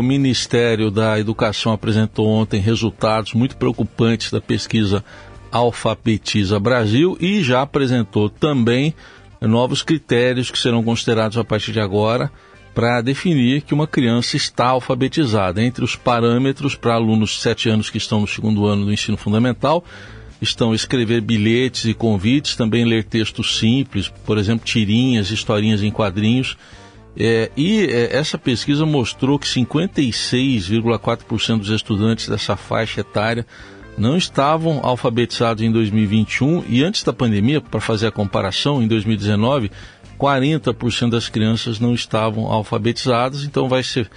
o Ministério da Educação apresentou ontem resultados muito preocupantes da pesquisa Alfabetiza Brasil e já apresentou também novos critérios que serão considerados a partir de agora para definir que uma criança está alfabetizada. Entre os parâmetros para alunos de 7 anos que estão no segundo ano do ensino fundamental, estão escrever bilhetes e convites, também ler textos simples, por exemplo, tirinhas, historinhas em quadrinhos. É, e é, essa pesquisa mostrou que 56,4% dos estudantes dessa faixa etária não estavam alfabetizados em 2021 e antes da pandemia, para fazer a comparação, em 2019, 40% das crianças não estavam alfabetizadas, então vai ser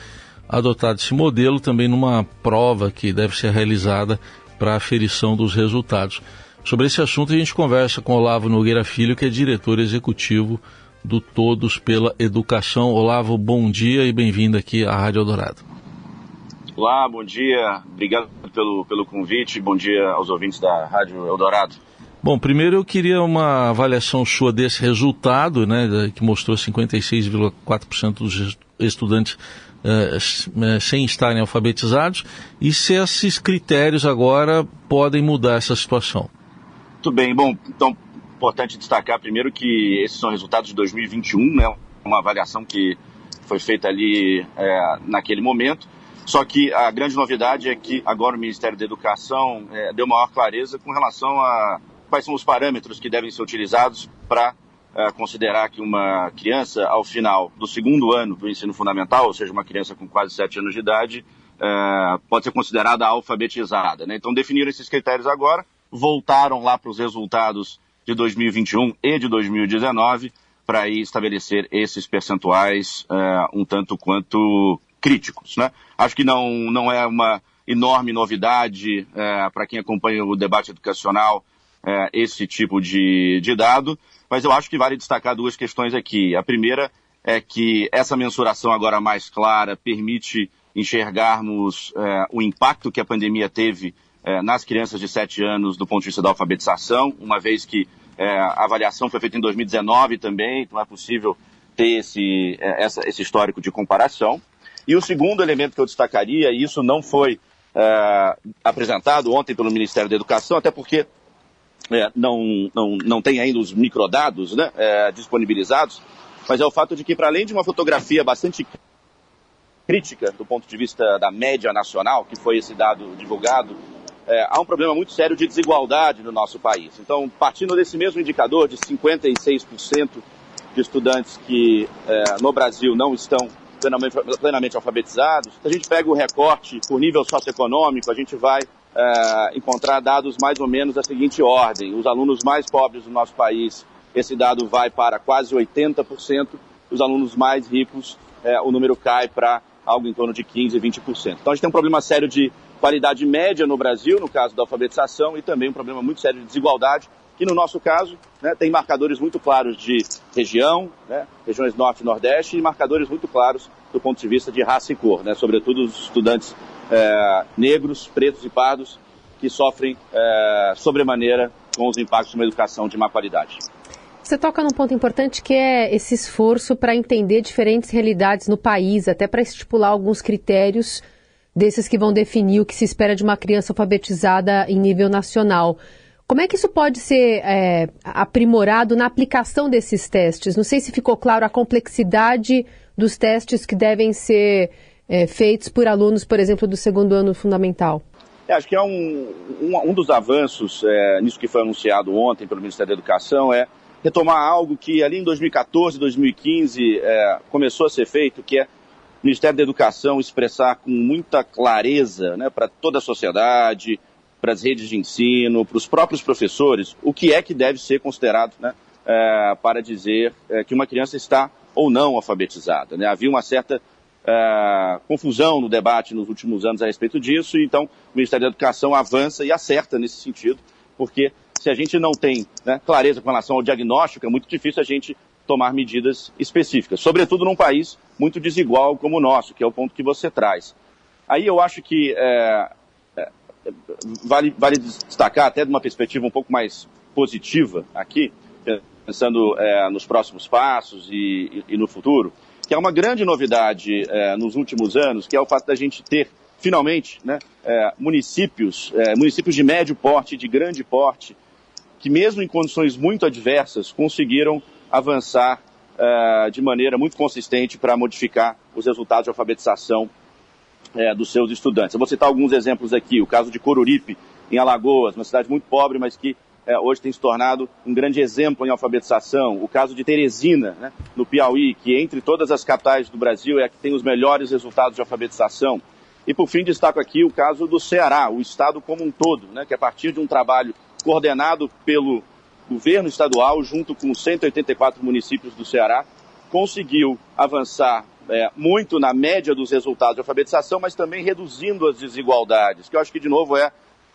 adotado esse modelo também numa prova que deve ser realizada para aferição dos resultados. Sobre esse assunto a gente conversa com Olavo Nogueira Filho, que é diretor executivo do Todos pela Educação. Olavo, bom dia e bem-vindo aqui à Rádio Eldorado. Olá, bom dia. Obrigado pelo, pelo convite. Bom dia aos ouvintes da Rádio Eldorado. Bom, primeiro eu queria uma avaliação sua desse resultado, né, que mostrou 56,4% dos estudantes uh, sem estarem alfabetizados, e se esses critérios agora podem mudar essa situação. Muito bem, bom, então importante destacar primeiro que esses são resultados de 2021, né, uma avaliação que foi feita ali é, naquele momento. Só que a grande novidade é que agora o Ministério da Educação é, deu maior clareza com relação a quais são os parâmetros que devem ser utilizados para é, considerar que uma criança, ao final do segundo ano do ensino fundamental, ou seja, uma criança com quase sete anos de idade, é, pode ser considerada alfabetizada. Né? Então definiram esses critérios agora, voltaram lá para os resultados de 2021 e de 2019 para estabelecer esses percentuais é, um tanto quanto críticos. Né? Acho que não, não é uma enorme novidade é, para quem acompanha o debate educacional é, esse tipo de, de dado, mas eu acho que vale destacar duas questões aqui. A primeira é que essa mensuração agora mais clara permite enxergarmos o impacto que a pandemia teve é, nas crianças de 7 anos do ponto de vista da alfabetização, uma vez que é, a avaliação foi feita em 2019 também, então é possível ter esse, é, essa, esse histórico de comparação. E o segundo elemento que eu destacaria, e isso não foi é, apresentado ontem pelo Ministério da Educação, até porque é, não, não, não tem ainda os microdados né, é, disponibilizados, mas é o fato de que, para além de uma fotografia bastante crítica do ponto de vista da média nacional, que foi esse dado divulgado, é, há um problema muito sério de desigualdade no nosso país. Então, partindo desse mesmo indicador de 56% de estudantes que é, no Brasil não estão plenamente, plenamente alfabetizados. Se a gente pega o recorte por nível socioeconômico, a gente vai é, encontrar dados mais ou menos da seguinte ordem. Os alunos mais pobres do nosso país, esse dado vai para quase 80%. Os alunos mais ricos, é, o número cai para algo em torno de 15%, 20%. Então a gente tem um problema sério de qualidade média no Brasil, no caso da alfabetização, e também um problema muito sério de desigualdade que no nosso caso né, tem marcadores muito claros de região, né, regiões norte e nordeste, e marcadores muito claros do ponto de vista de raça e cor, né, sobretudo os estudantes é, negros, pretos e pardos, que sofrem é, sobremaneira com os impactos de uma educação de má qualidade. Você toca num ponto importante que é esse esforço para entender diferentes realidades no país, até para estipular alguns critérios desses que vão definir o que se espera de uma criança alfabetizada em nível nacional. Como é que isso pode ser é, aprimorado na aplicação desses testes? Não sei se ficou claro a complexidade dos testes que devem ser é, feitos por alunos, por exemplo, do segundo ano fundamental. É, acho que é um, um, um dos avanços é, nisso que foi anunciado ontem pelo Ministério da Educação é retomar algo que ali em 2014, 2015 é, começou a ser feito, que é Ministério da Educação expressar com muita clareza né, para toda a sociedade, para as redes de ensino, para os próprios professores, o que é que deve ser considerado né, é, para dizer é, que uma criança está ou não alfabetizada. Né? Havia uma certa é, confusão no debate nos últimos anos a respeito disso, e então o Ministério da Educação avança e acerta nesse sentido, porque se a gente não tem né, clareza com relação ao diagnóstico, é muito difícil a gente tomar medidas específicas, sobretudo num país muito desigual como o nosso, que é o ponto que você traz. Aí eu acho que é, vale, vale destacar, até de uma perspectiva um pouco mais positiva aqui, pensando é, nos próximos passos e, e, e, no futuro, que é uma grande novidade é, nos últimos anos, que é o fato da gente ter finalmente né, é, municípios, é, municípios de médio porte, de grande porte, que mesmo em condições muito adversas conseguiram avançar é, de maneira muito consistente para modificar os resultados de alfabetização é, dos seus estudantes. Eu vou citar alguns exemplos aqui. O caso de Coruripe, em Alagoas, uma cidade muito pobre, mas que é, hoje tem se tornado um grande exemplo em alfabetização. O caso de Teresina, né, no Piauí, que entre todas as capitais do Brasil é a que tem os melhores resultados de alfabetização. E, por fim, destaco aqui o caso do Ceará, o estado como um todo, né, que a partir de um trabalho coordenado pelo governo estadual, junto com 184 municípios do Ceará, conseguiu avançar é, muito na média dos resultados de alfabetização, mas também reduzindo as desigualdades, que eu acho que, de novo, é,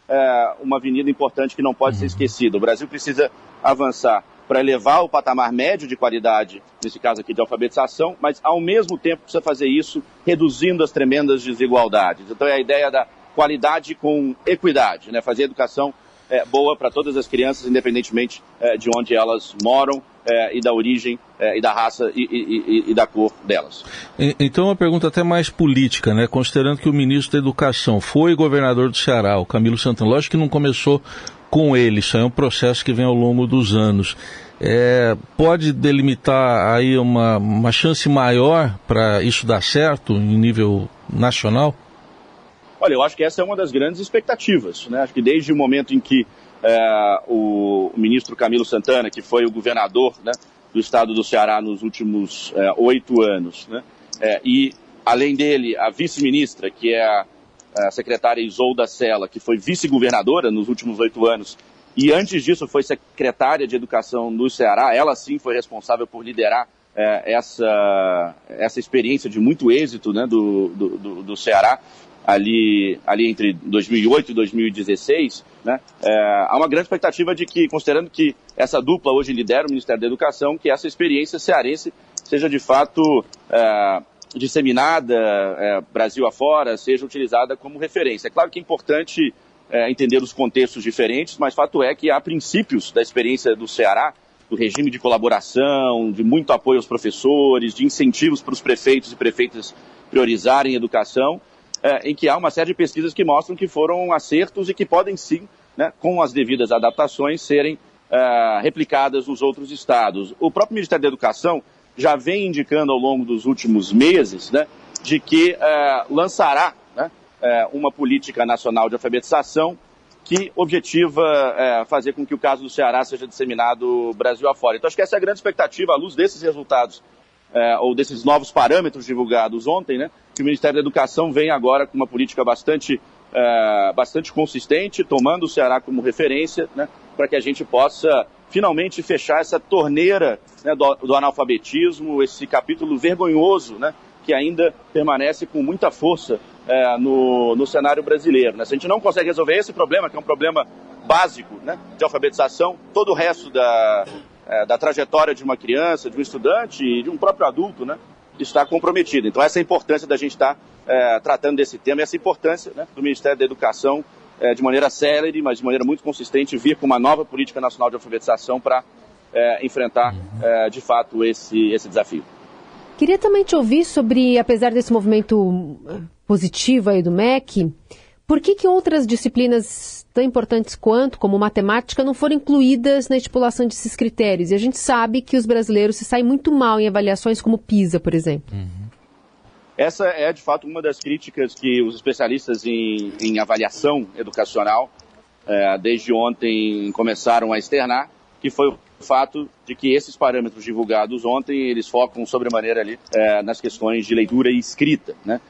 é uma avenida importante que não pode ser uhum. esquecida. O Brasil precisa avançar para elevar o patamar médio de qualidade, nesse caso aqui de alfabetização, mas ao mesmo tempo precisa fazer isso reduzindo as tremendas desigualdades. Então é a ideia da qualidade com equidade, né? fazer a educação é, boa para todas as crianças, independentemente é, de onde elas moram é, e da origem é, e da raça e, e, e, da cor delas. Então, uma pergunta até mais política, né? Considerando que o ministro da Educação foi governador do Ceará, o Camilo Santana, lógico que não começou com ele, isso é um processo que vem ao longo dos anos. É, pode delimitar aí uma, uma chance maior para isso dar certo em nível nacional? Olha, eu acho que essa é uma das grandes expectativas. Né? Acho que desde o momento em que é, o, ministro Camilo Santana, que foi o governador né, do estado do Ceará nos últimos é, oito anos, né? É, e além dele, a vice-ministra, que é a, a, secretária Isolda Sela, que foi vice-governadora nos últimos oito anos, e antes disso foi secretária de Educação do Ceará, ela sim foi responsável por liderar essa, essa experiência de muito êxito né, do, do, do Ceará ali, ali entre 2008 e 2016, né, é, há uma grande expectativa de que, considerando que essa dupla hoje lidera o Ministério da Educação, que essa experiência cearense seja de fato é, disseminada é, Brasil afora, seja utilizada como referência. É claro que é importante é, entender os contextos diferentes, mas fato é que há princípios da experiência do Ceará, do regime de colaboração, de muito apoio aos professores, de incentivos para os prefeitos e prefeitas priorizarem educação, é, em que há uma série de pesquisas que mostram que foram acertos e que podem sim, né, com as devidas adaptações, serem é, replicadas nos outros estados. O próprio Ministério da Educação já vem indicando ao longo dos últimos meses né, de que é, lançará né, é, uma política nacional de alfabetização que objetiva é, fazer com que o caso do Ceará seja disseminado Brasil afora. Então acho que essa é a grande expectativa, à luz desses resultados é, ou desses novos parâmetros divulgados ontem, né, que o Ministério da Educação vem agora com uma política bastante, é, bastante consistente, tomando o Ceará como referência, né, para que a gente possa finalmente fechar essa torneira né, do, do, analfabetismo, esse capítulo vergonhoso né, que ainda permanece com muita força é, no, no cenário brasileiro. Né? Se a gente não consegue resolver esse problema, que é um problema básico né, de alfabetização, todo o resto da, é, da trajetória de uma criança, de um estudante e de um próprio adulto, né, está comprometido. Então, essa é a importância da gente estar é, tratando desse tema, essa importância né, do Ministério da Educação, é, de maneira célere, mas de maneira muito consistente, vir com uma nova política nacional de alfabetização para é, enfrentar, é, de fato, esse, esse desafio. Queria também te ouvir sobre, apesar desse movimento positivo aí do MEC, por que, que outras disciplinas tão importantes quanto, como matemática, não foram incluídas na estipulação desses critérios? E a gente sabe que os brasileiros se saem muito mal em avaliações como PISA, por exemplo. Uhum. Essa é, de fato, uma das críticas que os especialistas em, em avaliação educacional, é, desde ontem, começaram a externar, que foi o fato de que esses parâmetros divulgados ontem, eles focam sobremaneira ali é, nas questões de leitura e escrita, né?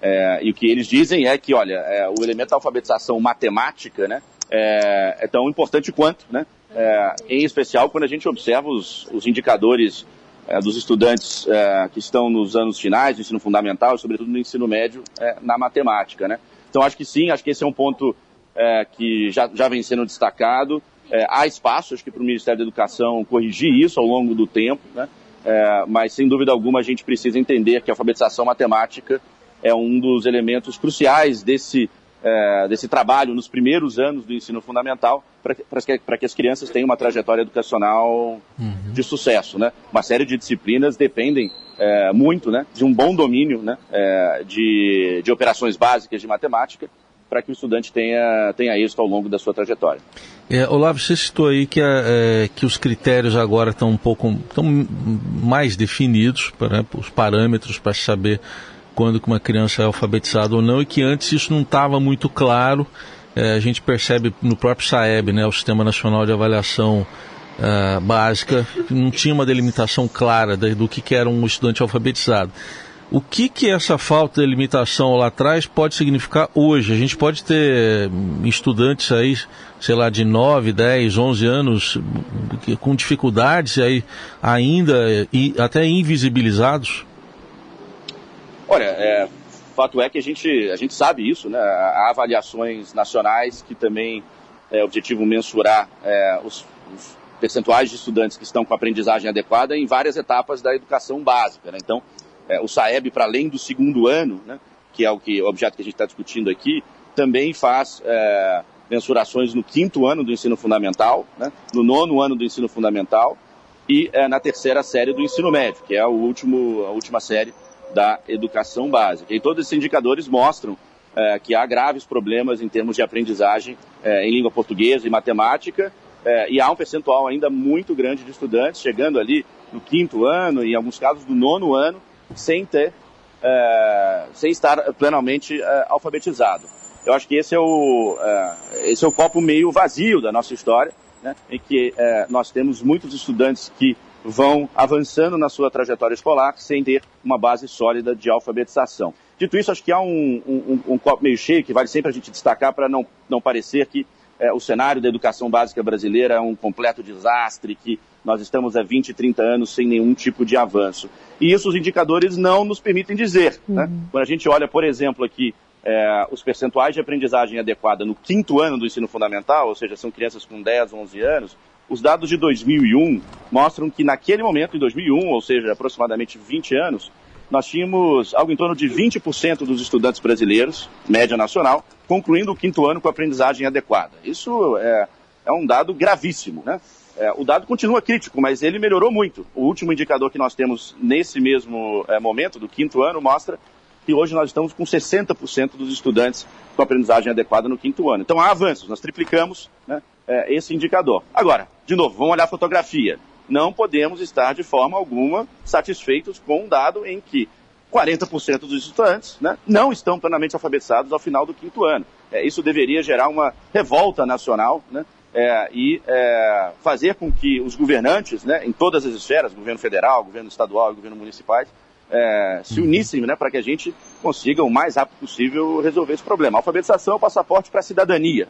É, e o que eles dizem é que, olha, é, o elemento da alfabetização matemática né, é, é tão importante quanto, né, é, em especial quando a gente observa os, os indicadores é, dos estudantes é, que estão nos anos finais do ensino fundamental, sobretudo no ensino médio, na matemática. Né? Então, acho que sim, acho que esse é um ponto que já, já vem sendo destacado. há espaço, acho que, para o Ministério da Educação corrigir isso ao longo do tempo, né? mas, sem dúvida alguma, a gente precisa entender que a alfabetização matemática é um dos elementos cruciais desse é, desse trabalho nos primeiros anos do ensino fundamental para que, que, as crianças tenham uma trajetória educacional uhum. de sucesso. Né? Uma série de disciplinas dependem é, muito né, de um bom domínio né, é, de, de operações básicas de matemática para que o estudante tenha, tenha êxito ao longo da sua trajetória. É, Olavo, você citou aí que, é, que os critérios agora estão um pouco estão mais definidos, né, os parâmetros para saber quando uma criança é alfabetizada ou não, e que antes isso não estava muito claro. É, a gente percebe no próprio SAEB, né, o Sistema Nacional de Avaliação uh, Básica, não tinha uma delimitação clara do que, que era um estudante alfabetizado. O que, que essa falta de limitação lá atrás pode significar hoje? A gente pode ter estudantes aí, sei lá, de 9, 10, 11 anos com dificuldades aí ainda e até invisibilizados? Olha, é, fato é que a gente, a gente sabe isso, né? Há avaliações nacionais que também é objetivo mensurar é, os, os, percentuais de estudantes que estão com aprendizagem adequada em várias etapas da educação básica. Né? Então, é, o SAEB, para além do segundo ano, né, que é o, que, o objeto que a gente está discutindo aqui, também faz é, mensurações no quinto ano do ensino fundamental, né, no nono ano do ensino fundamental e é, na terceira série do ensino médio, que é o último, a última série da educação básica. E todos esses indicadores mostram é, que há graves problemas em termos de aprendizagem é, em língua portuguesa e matemática, é, e há um percentual ainda muito grande de estudantes chegando ali no quinto ano, e em alguns casos do nono ano, sem ter, é, sem estar plenamente é, alfabetizado. Eu acho que esse é o, é, esse é o copo meio vazio da nossa história, né, em que nós temos muitos estudantes que vão avançando na sua trajetória escolar sem ter uma base sólida de alfabetização. Dito isso, acho que há um, um, um copo meio cheio que vale sempre a gente destacar para não, não parecer que é, o cenário da educação básica brasileira é um completo desastre, que nós estamos há 20, 30 anos sem nenhum tipo de avanço. E isso os indicadores não nos permitem dizer. Né? Uhum. Né? Quando a gente olha, por exemplo, aqui é, os percentuais de aprendizagem adequada no quinto ano do ensino fundamental, ou seja, são crianças com 10, 11 anos, os dados de 2001 mostram que naquele momento, em 2001, ou seja, aproximadamente 20 anos, nós tínhamos algo em torno de 20% dos estudantes brasileiros, média nacional, concluindo o quinto ano com aprendizagem adequada. Isso é, é um dado gravíssimo, né? É, o dado continua crítico, mas ele melhorou muito. O último indicador que nós temos nesse mesmo é, momento, do quinto ano, mostra que hoje nós estamos com 60% dos estudantes com aprendizagem adequada no quinto ano. Então há avanços, nós triplicamos né, é, esse indicador. Agora, de novo, vamos olhar a fotografia não podemos estar de forma alguma satisfeitos com um dado em que 40% dos estudantes né, não estão plenamente alfabetizados ao final do quinto ano. É, isso deveria gerar uma revolta nacional né, é, e é, fazer com que os governantes, né, em todas as esferas, governo federal, governo estadual e governo municipais, é, se unissem né, para que a gente consiga o mais rápido possível resolver esse problema. A alfabetização é o passaporte para a cidadania.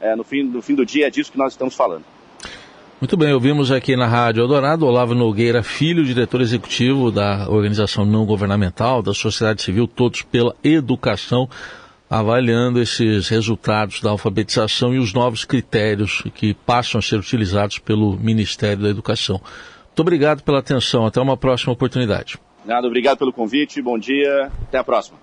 É, no, fim, no fim do dia é disso que nós estamos falando. Muito bem, ouvimos aqui na Rádio Eldorado Olavo Nogueira, filho, diretor executivo da organização não governamental, da sociedade civil, Todos pela Educação, avaliando esses resultados da alfabetização e os novos critérios que passam a ser utilizados pelo Ministério da Educação. Muito obrigado pela atenção, até uma próxima oportunidade. Nada, obrigado pelo convite, bom dia, até a próxima.